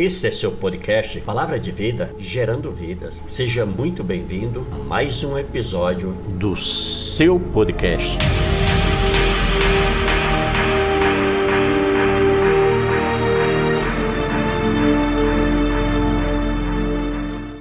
Este é seu podcast Palavra de Vida, gerando vidas. Seja muito bem-vindo a mais um episódio do seu podcast.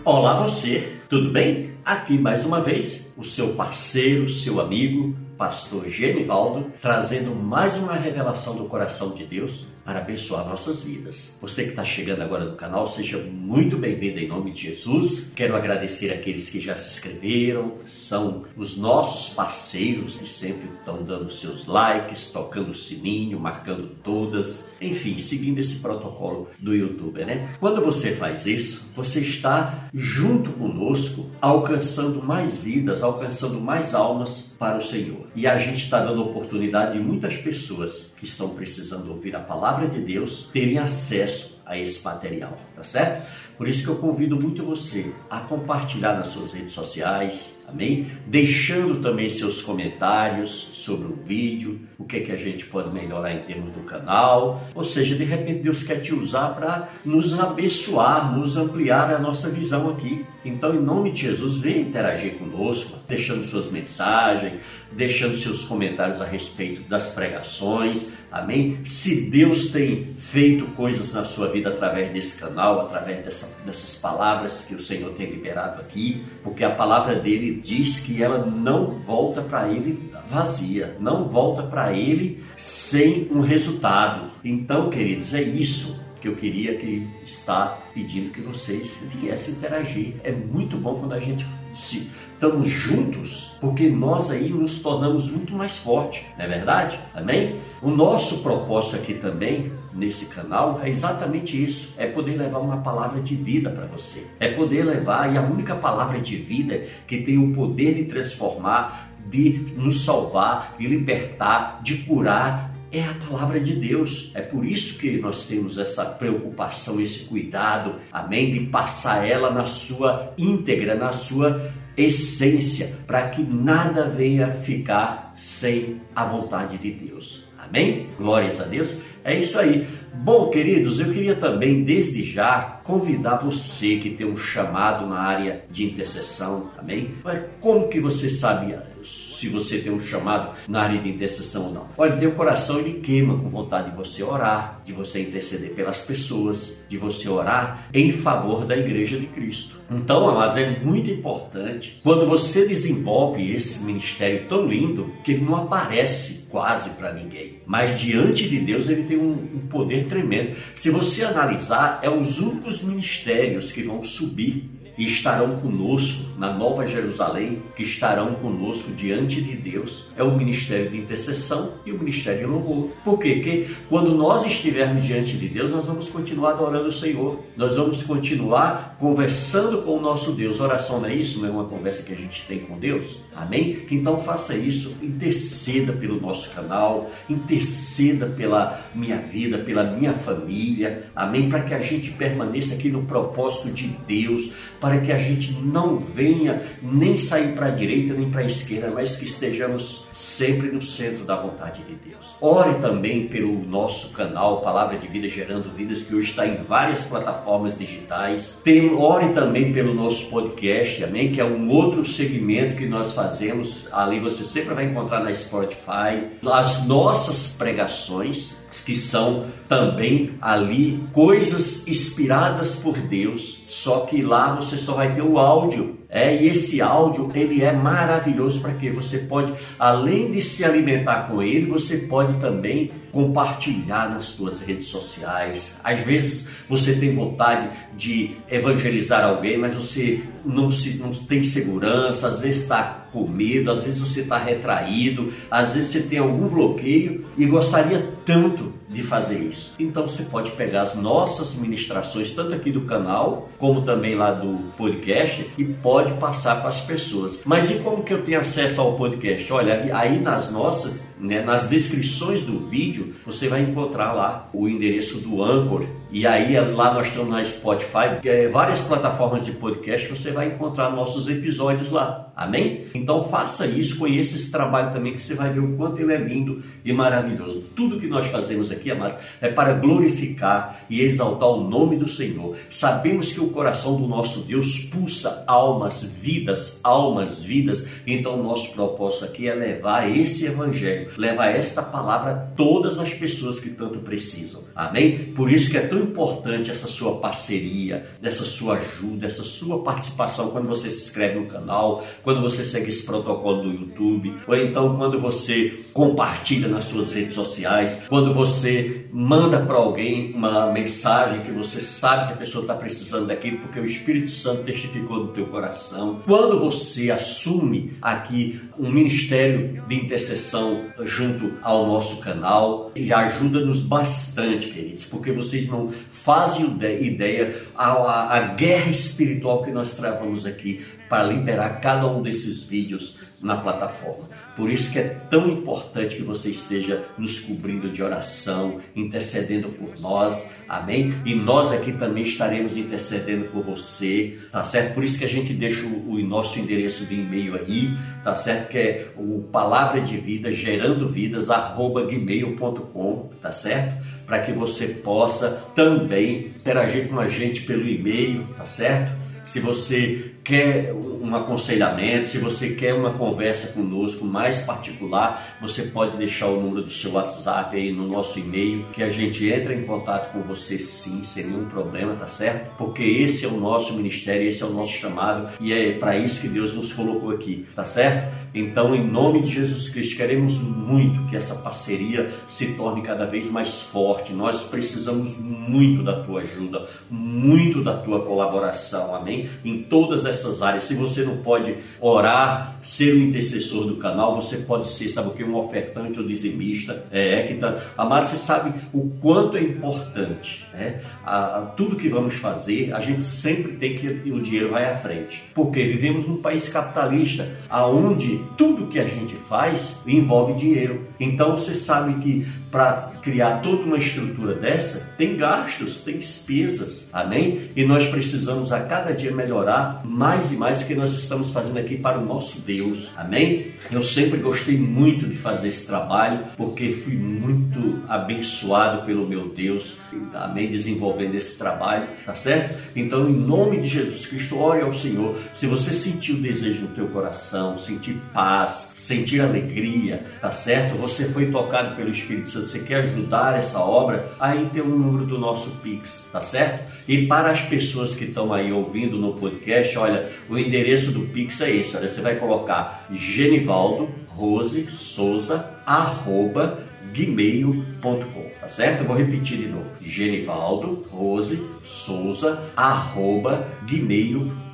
Olá você, tudo bem? Aqui mais uma vez o seu parceiro, seu amigo, pastor Genivaldo, trazendo mais uma revelação do coração de Deus para abençoar nossas vidas. Você que está chegando agora no canal, seja muito bem-vindo em nome de Jesus. Quero agradecer aqueles que já se inscreveram, são os nossos parceiros que sempre estão dando seus likes, tocando o sininho, marcando todas, enfim, seguindo esse protocolo do YouTube, né? Quando você faz isso, você está junto conosco, alcançando mais vidas, alcançando mais almas para o Senhor. E a gente está dando oportunidade de muitas pessoas que estão precisando ouvir a palavra de Deus terem acesso a esse material, tá certo? Por isso que eu convido muito você a compartilhar nas suas redes sociais, amém? Deixando também seus comentários sobre o vídeo, o que é que a gente pode melhorar em termos do canal, ou seja, de repente Deus quer te usar para nos abençoar, nos ampliar a nossa visão aqui. Então, em nome de Jesus, venha interagir conosco, deixando suas mensagens, deixando seus comentários a respeito das pregações, amém? Se Deus tem feito coisas na sua vida através desse canal, através dessa, dessas palavras que o Senhor tem liberado aqui, porque a palavra dele diz que ela não volta para ele vazia, não volta para ele sem um resultado. Então, queridos, é isso que eu queria que está pedindo que vocês viessem interagir. É muito bom quando a gente se estamos juntos, porque nós aí nos tornamos muito mais fortes, não é verdade? Amém? O nosso propósito aqui também nesse canal é exatamente isso: é poder levar uma palavra de vida para você, é poder levar e a única palavra de vida que tem o poder de transformar, de nos salvar, de libertar, de curar, é a palavra de Deus. É por isso que nós temos essa preocupação, esse cuidado, amém, de passar ela na sua íntegra, na sua essência, para que nada venha ficar sem a vontade de Deus. Amém? Glórias a Deus. É isso aí. Bom, queridos, eu queria também, desde já, convidar você que tem um chamado na área de intercessão, amém? Mas como que você sabe se você tem um chamado na área de intercessão ou não? Olha, teu coração ele queima com vontade de você orar, de você interceder pelas pessoas, de você orar em favor da igreja de Cristo. Então, amados, é muito importante quando você desenvolve esse ministério tão lindo que ele não aparece quase para ninguém, mas diante de Deus ele tem um, um poder tremendo. Se você analisar, é os únicos ministérios que vão subir e estarão conosco na Nova Jerusalém, que estarão conosco diante de Deus, é o ministério de intercessão e o ministério de louvor. Por quê? Porque quando nós estivermos diante de Deus, nós vamos continuar adorando o Senhor, nós vamos continuar conversando com o nosso Deus. Oração não é isso? Não é uma conversa que a gente tem com Deus? Amém? Então faça isso, interceda pelo nosso canal, interceda pela minha vida, pela minha família, amém? Para que a gente permaneça aqui no propósito de Deus, para que a gente não venha nem sair para a direita nem para a esquerda, mas que estejamos sempre no centro da vontade de Deus. Ore também pelo nosso canal Palavra de Vida Gerando Vidas, que hoje está em várias plataformas digitais. Ore também pelo nosso podcast, amém? Que é um outro segmento que nós fazemos. Ali você sempre vai encontrar na Spotify as nossas pregações que são também ali coisas inspiradas por Deus, só que lá você só vai ter o áudio. É, e esse áudio ele é maravilhoso para que você pode, além de se alimentar com ele, você pode também compartilhar nas suas redes sociais. Às vezes você tem vontade de evangelizar alguém, mas você não, se, não tem segurança, às vezes está com medo, às vezes você está retraído, às vezes você tem algum bloqueio e gostaria tanto de fazer isso. Então você pode pegar as nossas ministrações, tanto aqui do canal, como também lá do podcast, e pode passar para as pessoas. Mas e como que eu tenho acesso ao podcast? Olha, aí nas nossas, né, nas descrições do vídeo, você vai encontrar lá o endereço do Anchor. E aí lá nós estamos na Spotify, é, várias plataformas de podcast, você vai encontrar nossos episódios lá. Amém? Então faça isso, conheça esse trabalho também, que você vai ver o quanto ele é lindo e maravilhoso. Tudo que nós fazemos aqui, amados, é para glorificar e exaltar o nome do Senhor. Sabemos que o coração do nosso Deus pulsa almas, vidas, almas, vidas. Então nosso propósito aqui é levar esse evangelho, levar esta palavra a todas as pessoas que tanto precisam. Amém? Por isso que é tão importante essa sua parceria, essa sua ajuda, essa sua participação quando você se inscreve no canal, quando você segue esse protocolo do YouTube, ou então quando você compartilha nas suas redes sociais, quando você manda para alguém uma mensagem que você sabe que a pessoa está precisando daquilo porque o Espírito Santo testificou no teu coração. Quando você assume aqui um ministério de intercessão junto ao nosso canal, já ajuda-nos bastante, queridos, porque vocês não fazem ideia a, a, a guerra espiritual que nós travamos aqui para liberar cada um desses vídeos na plataforma. Por isso que é tão importante que você esteja nos cobrindo de oração, intercedendo por nós, amém? E nós aqui também estaremos intercedendo por você, tá certo? Por isso que a gente deixa o, o nosso endereço de e-mail aí, tá certo? Que é o palavra de vida, gerando vidas, arroba gmail.com, tá certo? Para que você possa também interagir com a gente pelo e-mail, tá certo? Se você quer um aconselhamento, se você quer uma conversa conosco mais particular, você pode deixar o número do seu WhatsApp aí no nosso e-mail, que a gente entra em contato com você sim, sem nenhum problema, tá certo? Porque esse é o nosso ministério, esse é o nosso chamado e é para isso que Deus nos colocou aqui, tá certo? Então, em nome de Jesus Cristo, queremos muito que essa parceria se torne cada vez mais forte. Nós precisamos muito da tua ajuda, muito da tua colaboração, amém? Em todas essas áreas. Se você não pode orar, ser o intercessor do canal, você pode ser, sabe o que? Um ofertante ou dizimista. É, que tá. Amado, você sabe o quanto é importante. Né? A, a, tudo que vamos fazer, a gente sempre tem que o dinheiro vai à frente. Porque vivemos num país capitalista, aonde tudo que a gente faz envolve dinheiro. Então você sabe que para criar toda uma estrutura dessa, tem gastos, tem despesas, amém? E nós precisamos a cada dia melhorar mais e mais o que nós estamos fazendo aqui para o nosso Deus, amém? Eu sempre gostei muito de fazer esse trabalho porque fui muito abençoado pelo meu Deus, amém? Desenvolvendo esse trabalho, tá certo? Então, em nome de Jesus Cristo, ore ao Senhor. Se você sentir o desejo no teu coração, sentir paz, sentir alegria, tá certo? Você foi tocado pelo Espírito Santo você quer ajudar essa obra, aí tem o número do nosso Pix, tá certo? E para as pessoas que estão aí ouvindo no podcast, olha, o endereço do Pix é esse, olha, você vai colocar Genivaldo Rose Souza arroba gmail.com, tá certo? Eu vou repetir de novo. Genivaldo Rose Souza arroba gmail.com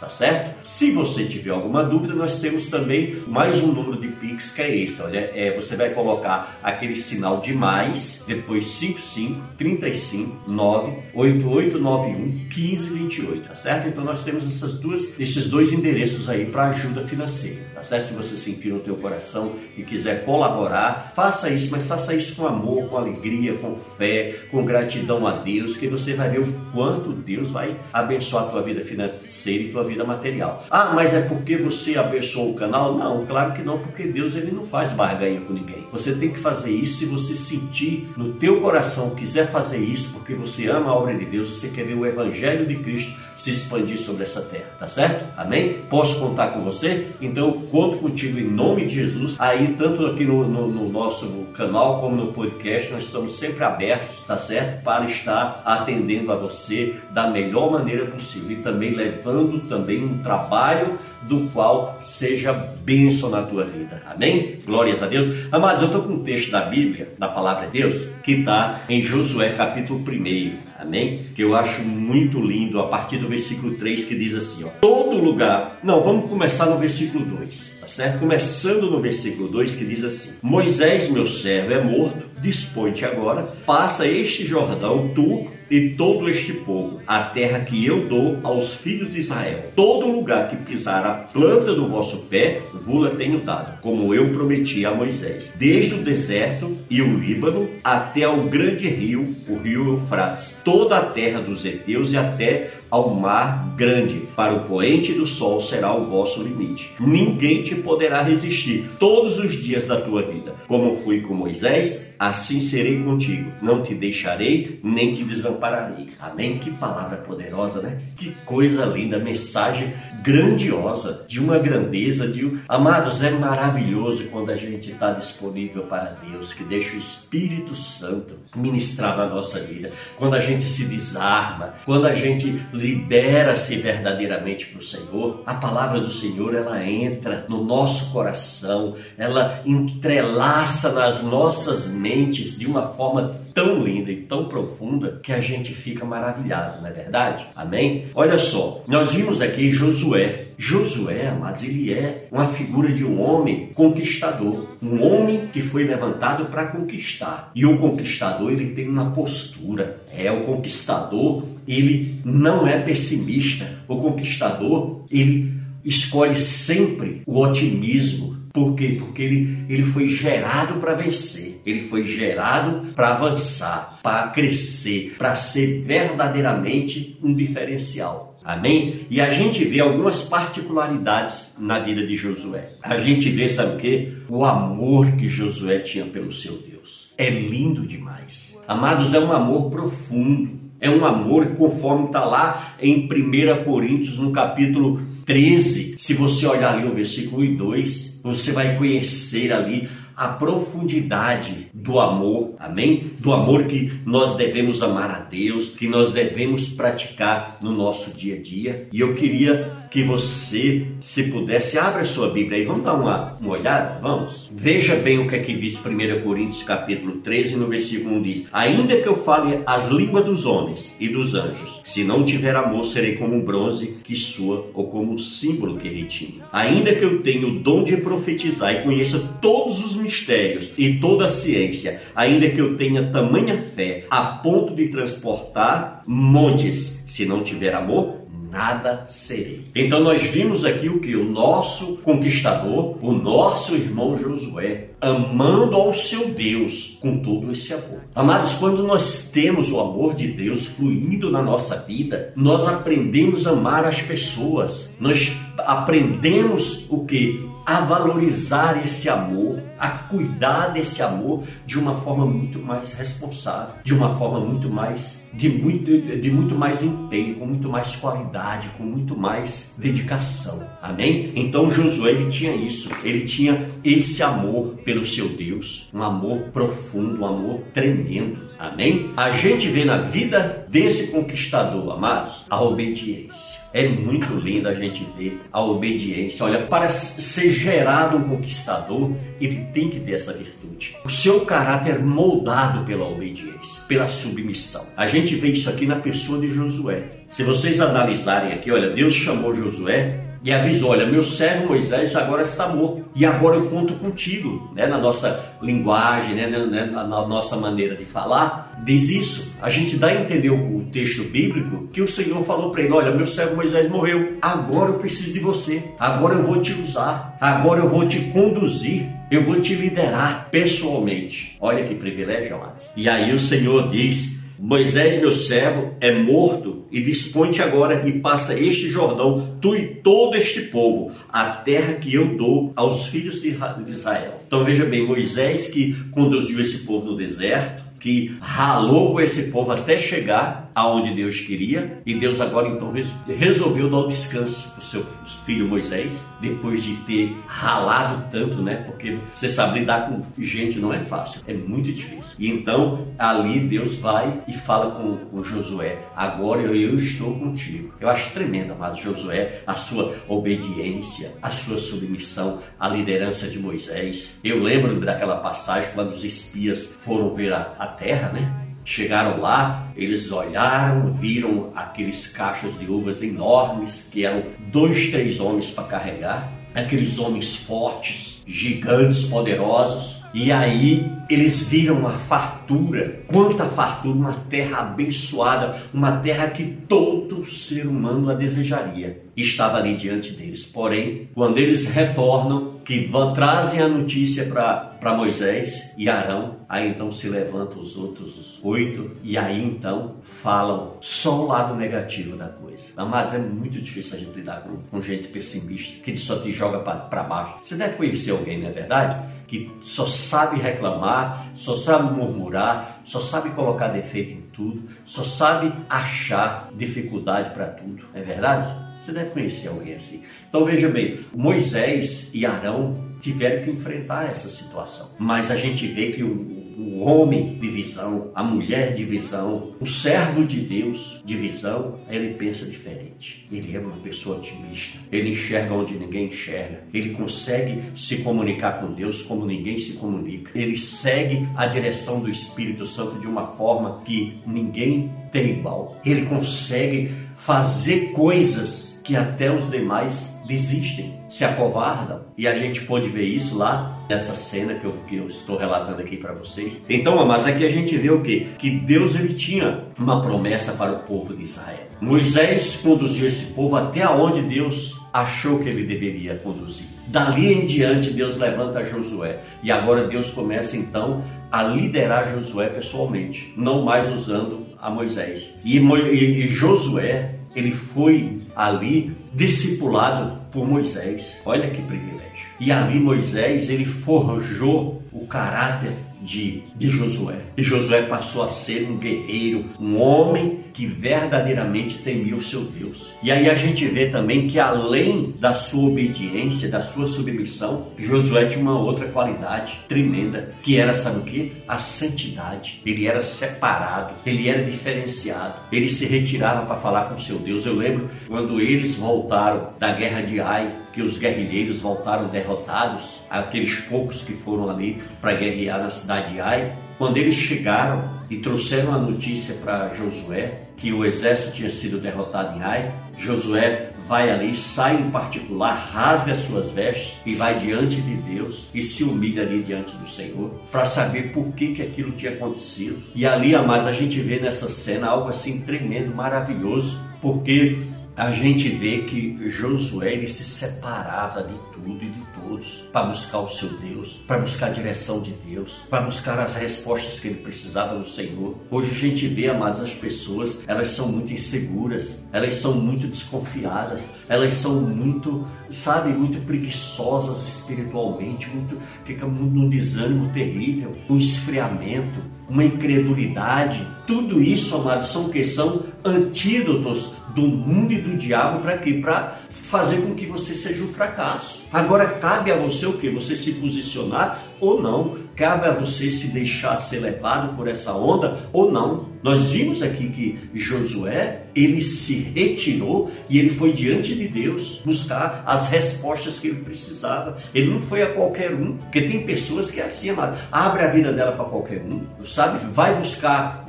tá certo? Se você tiver alguma dúvida, nós temos também mais um número de Pix que é esse. Olha, é, você vai colocar aquele sinal de mais, depois 55 35 9 8891 1528, tá certo? Então nós temos essas duas, esses dois endereços aí para ajuda financeira, tá certo? Se você sentir no teu coração e quiser colaborar, faça isso, mas faça isso com amor, com alegria, com fé, com gratidão a Deus, que você vai ver o quanto Deus vai abençoar a tua vida financeira e tua vida material. Ah, mas é porque você abençoou o canal? Não, claro que não, porque Deus ele não faz barganha com ninguém. Você tem que fazer isso se você sentir no teu coração, quiser fazer isso porque você ama a obra de Deus, você quer ver o evangelho de Cristo se expandir sobre essa terra, tá certo? Amém? Posso contar com você? Então conto contigo em nome de Jesus. Aí, tanto aqui no, no, no nosso canal como no podcast, nós estamos sempre abertos, tá certo? Para estar atendendo a você da melhor maneira possível e também levando também um trabalho do qual seja bênção na tua vida. Amém? Glórias a Deus. Amados, eu estou com um texto da Bíblia, da palavra de Deus, que está em Josué capítulo 1. Amém? Que eu acho muito lindo, a partir do versículo 3, que diz assim: ó, Todo lugar. Não, vamos começar no versículo 2, tá certo? Começando no versículo 2, que diz assim: Moisés, meu servo, é morto dispõe-te agora, passa este Jordão, tu e todo este povo, a terra que eu dou aos filhos de Israel. Todo lugar que pisar a planta do vosso pé, vula tenho dado, como eu prometi a Moisés. Desde o deserto e o Líbano até ao grande rio, o rio Eufrates, toda a terra dos heteus e até ao mar grande. Para o poente do sol será o vosso limite. Ninguém te poderá resistir todos os dias da tua vida. Como fui com Moisés, assim serei contigo. Não te deixarei, nem te desampararei. Amém? Que palavra poderosa, né? Que coisa linda, mensagem grandiosa, de uma grandeza, de. Amados, é maravilhoso quando a gente está disponível para Deus, que deixa o Espírito Santo ministrar na nossa vida. Quando a gente se desarma, quando a gente libera-se verdadeiramente para o Senhor, a palavra do Senhor ela entra no nosso coração, ela entrelaça nas nossas mentes de uma forma tão linda e tão profunda que a gente fica maravilhado, não é verdade? Amém? Olha só, nós vimos aqui Josué. Josué, amados, ele é uma figura de um homem conquistador, um homem que foi levantado para conquistar. E o conquistador, ele tem uma postura. É o conquistador, ele não é pessimista. O conquistador, ele escolhe sempre o otimismo. Por quê? Porque ele, ele foi gerado para vencer, ele foi gerado para avançar, para crescer, para ser verdadeiramente um diferencial. Amém? E a gente vê algumas particularidades na vida de Josué. A gente vê, sabe o quê? O amor que Josué tinha pelo seu Deus. É lindo demais. Amados, é um amor profundo. É um amor conforme está lá em 1 Coríntios, no capítulo 13. Se você olhar ali o versículo 2, você vai conhecer ali a profundidade do amor, amém? Do amor que nós devemos amar a Deus, que nós devemos praticar no nosso dia a dia. E eu queria que você, se pudesse, abra a sua Bíblia aí, vamos dar uma, uma olhada? Vamos? Veja bem o que é que diz 1 Coríntios capítulo 13, no versículo 1 diz: Ainda que eu fale as línguas dos homens e dos anjos, se não tiver amor, serei como um bronze que sua ou como um símbolo que retine. Ainda que eu tenha o dom de profetizar e conheça todos os mistérios e toda a ciência, ainda que eu tenha tamanha fé a ponto de transportar montes, se não tiver amor, nada serei. Então nós vimos aqui o que? O nosso conquistador, o nosso irmão Josué, amando ao seu Deus com todo esse amor. Amados, quando nós temos o amor de Deus fluindo na nossa vida, nós aprendemos a amar as pessoas. Nós aprendemos o que? A valorizar esse amor, a cuidar desse amor de uma forma muito mais responsável, de uma forma muito mais de muito, de muito mais empenho, com muito mais qualidade, com muito mais dedicação. Amém? Então Josué ele tinha isso, ele tinha esse amor pelo seu Deus, um amor profundo, um amor tremendo. Amém? A gente vê na vida desse conquistador, amados, a obediência. É muito lindo a gente ver a obediência. Olha, para ser gerado um conquistador, ele tem que ter essa virtude. O seu caráter moldado pela obediência, pela submissão. A gente vê isso aqui na pessoa de Josué. Se vocês analisarem aqui, olha, Deus chamou Josué e avisou: Olha, meu servo Moisés agora está morto e agora eu conto contigo, né? Na nossa linguagem, né? Na, na, nossa maneira de falar, diz isso. A gente dá a entender o, o texto bíblico que o Senhor falou para ele: Olha, meu servo Moisés morreu, agora eu preciso de você, agora eu vou te usar, agora eu vou te conduzir. Eu vou te liderar pessoalmente. Olha que privilégio, amados. E aí o Senhor diz Moisés, meu servo, é morto, e dispõe-te agora e passa este Jordão, tu e todo este povo, a terra que eu dou aos filhos de Israel. Então veja bem, Moisés que conduziu esse povo no deserto, que ralou com esse povo até chegar aonde Deus queria, e Deus agora então resolveu dar o descanso para o seu filho Moisés, depois de ter ralado tanto, né? Porque você sabe lidar com gente não é fácil, é muito difícil. E então ali Deus vai e fala com, com Josué: agora eu, eu estou contigo. Eu acho tremendo, amado Josué, a sua obediência, a sua submissão à liderança de Moisés. Eu lembro daquela passagem quando os espias foram ver a, a terra, né? Chegaram lá, eles olharam, viram aqueles cachos de uvas enormes que eram dois, três homens para carregar, aqueles homens fortes, gigantes, poderosos. E aí eles viram a fartura, quanta fartura, uma terra abençoada, uma terra que todo ser humano a desejaria. Estava ali diante deles. Porém, quando eles retornam, que vão, trazem a notícia para Moisés e Arão, aí então se levantam os outros oito e aí então falam só o lado negativo da coisa. Mas é muito difícil a gente lidar com, com gente pessimista, que só te joga para baixo. Você deve conhecer alguém, não é verdade? Que só sabe reclamar, só sabe murmurar, só sabe colocar defeito em tudo, só sabe achar dificuldade para tudo, é verdade? Você deve conhecer alguém assim. Então veja bem, Moisés e Arão tiveram que enfrentar essa situação. Mas a gente vê que o, o homem de visão, a mulher de visão, o servo de Deus de visão, ele pensa diferente. Ele é uma pessoa otimista. Ele enxerga onde ninguém enxerga. Ele consegue se comunicar com Deus como ninguém se comunica. Ele segue a direção do Espírito Santo de uma forma que ninguém tem igual. Ele consegue fazer coisas que até os demais desistem, se acovardam. E a gente pode ver isso lá nessa cena que eu, que eu estou relatando aqui para vocês. Então, mas aqui a gente vê o que? Que Deus ele tinha uma promessa para o povo de Israel. Moisés conduziu esse povo até onde Deus achou que ele deveria conduzir. Dali em diante, Deus levanta Josué. E agora Deus começa então a liderar Josué pessoalmente, não mais usando a Moisés. E, e, e Josué ele foi ali discipulado por Moisés. Olha que privilégio. E ali Moisés ele forjou o caráter de, de Josué. E Josué passou a ser um guerreiro, um homem que verdadeiramente temia o seu Deus. E aí a gente vê também que além da sua obediência, da sua submissão, Josué tinha uma outra qualidade tremenda, que era, sabe o que? A santidade. Ele era separado, ele era diferenciado, ele se retirava para falar com o seu Deus. Eu lembro quando eles voltaram da guerra de Ai, que os guerrilheiros voltaram derrotados, aqueles poucos que foram ali para guerrear na cidade de Ai, quando eles chegaram e trouxeram a notícia para Josué que o exército tinha sido derrotado em Ai, Josué vai ali, sai em particular, rasga suas vestes e vai diante de Deus e se humilha ali diante do Senhor para saber por que, que aquilo tinha acontecido. E ali, a mais a gente vê nessa cena algo assim tremendo, maravilhoso, porque a gente vê que Josué se separava de tudo e de todos para buscar o seu Deus, para buscar a direção de Deus, para buscar as respostas que ele precisava no Senhor. Hoje a gente vê, amados, as pessoas, elas são muito inseguras, elas são muito desconfiadas, elas são muito, sabe, muito preguiçosas espiritualmente, muito, fica num desânimo terrível, um esfriamento, uma incredulidade. Tudo isso, amados, são que são antídotos do mundo e do diabo para quê? Para fazer com que você seja um fracasso. Agora cabe a você o que? Você se posicionar ou não. Cabe a você se deixar ser levado por essa onda ou não. Nós vimos aqui que Josué, ele se retirou e ele foi diante de Deus buscar as respostas que ele precisava. Ele não foi a qualquer um, porque tem pessoas que é assim, abre a vida dela para qualquer um, sabe? Vai buscar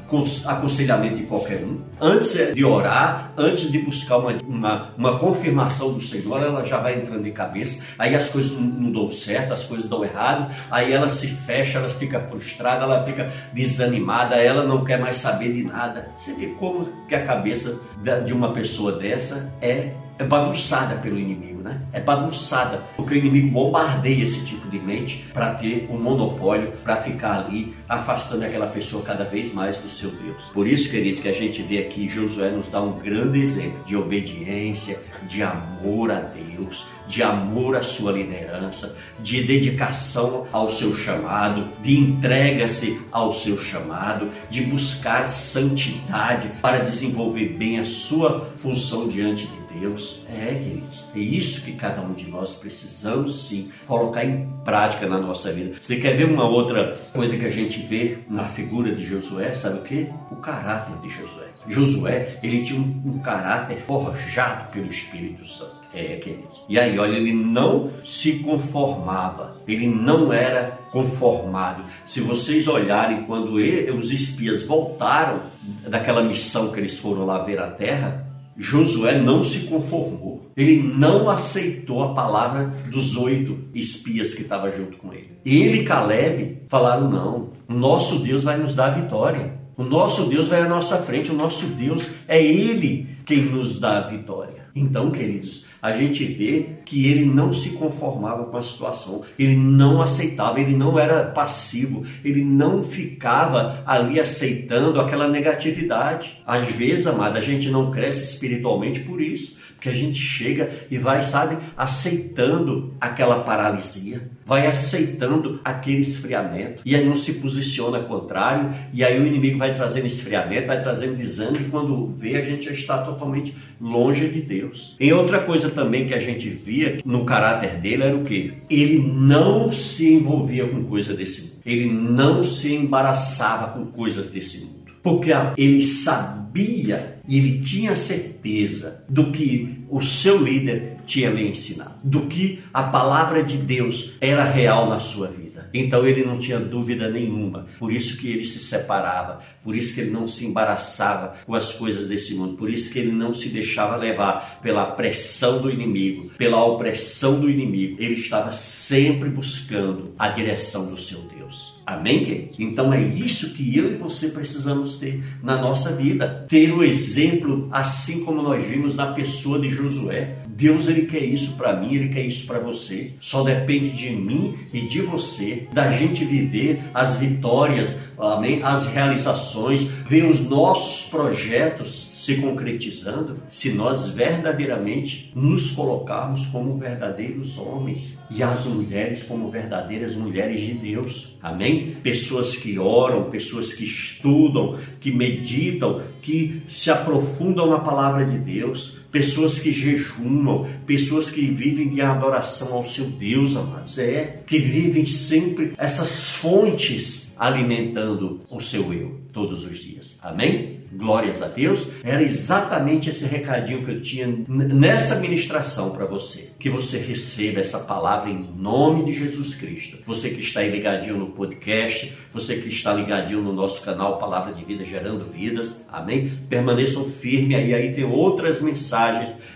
aconselhamento de qualquer um. Antes de orar, antes de buscar uma, uma, uma confirmação do Senhor, ela já vai entrando de cabeça. Aí as coisas não, não dão certo, as coisas dão errado. Aí ela se fecha, ela fica frustrada, ela fica desanimada, ela não quer mais saber de nada. Você vê como que a cabeça de uma pessoa dessa é é bagunçada pelo inimigo, né? É bagunçada, porque o inimigo bombardeia esse tipo de mente para ter um monopólio, para ficar ali afastando aquela pessoa cada vez mais do seu Deus. Por isso, queridos, que a gente vê aqui Josué nos dá um grande exemplo de obediência, de amor a Deus, de amor à sua liderança, de dedicação ao seu chamado, de entrega-se ao seu chamado, de buscar santidade para desenvolver bem a sua função diante de Deus. É, queridos, é isso que cada um de nós precisamos sim colocar em prática na nossa vida. Você quer ver uma outra coisa que a gente vê na figura de Josué? Sabe o que? O caráter de Josué. Josué, ele tinha um, caráter forjado pelo Espírito Santo. É, queridos. E aí, olha, ele não se conformava, ele não era conformado. Se vocês olharem, quando ele, os espias voltaram daquela missão que eles foram lá ver a terra, Josué não se conformou. Ele não aceitou a palavra dos oito espias que estavam junto com ele. Ele e Caleb falaram: não, o nosso Deus vai nos dar vitória. O nosso Deus vai à nossa frente, o nosso Deus é Ele quem nos dá a vitória. Então, queridos, a gente vê que ele não se conformava com a situação, ele não aceitava, ele não era passivo, ele não ficava ali aceitando aquela negatividade. Às vezes, amada, a gente não cresce espiritualmente por isso, porque a gente chega e vai, sabe, aceitando aquela paralisia, vai aceitando aquele esfriamento, e aí não se posiciona contrário, e aí o inimigo vai trazendo esfriamento, vai trazendo desânimo, e quando vê, a gente já está totalmente longe de Deus. Em outra coisa também que a gente via no caráter dele era o que? Ele não se envolvia com coisa desse mundo. Ele não se embaraçava com coisas desse mundo. Porque ele sabia e ele tinha certeza do que o seu líder tinha lhe ensinado, do que a palavra de Deus era real na sua vida. Então ele não tinha dúvida nenhuma. Por isso que ele se separava, por isso que ele não se embaraçava com as coisas desse mundo, por isso que ele não se deixava levar pela pressão do inimigo, pela opressão do inimigo. Ele estava sempre buscando a direção do seu Deus. Amém, querido? Então é isso que eu e você precisamos ter na nossa vida. Ter o exemplo, assim como nós vimos na pessoa de Josué. Deus, ele quer isso para mim, ele quer isso para você. Só depende de mim e de você, da gente viver as vitórias, amém? As realizações, ver os nossos projetos se concretizando se nós verdadeiramente nos colocarmos como verdadeiros homens e as mulheres como verdadeiras mulheres de Deus. Amém? Pessoas que oram, pessoas que estudam, que meditam, que se aprofundam na palavra de Deus, pessoas que jejumam, pessoas que vivem de adoração ao seu Deus, amados, é que vivem sempre essas fontes alimentando o seu eu todos os dias. Amém? glórias a Deus, era exatamente esse recadinho que eu tinha nessa ministração para você. Que você receba essa palavra em nome de Jesus Cristo. Você que está aí ligadinho no podcast, você que está ligadinho no nosso canal Palavra de Vida Gerando Vidas, amém? Permaneçam firmes aí, aí tem outras mensagens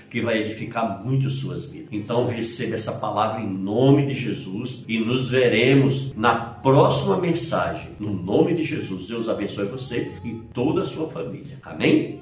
que vai edificar muito suas vidas. Então receba essa palavra em nome de Jesus e nos veremos na próxima mensagem. No nome de Jesus, Deus abençoe você e toda a sua família. Amém?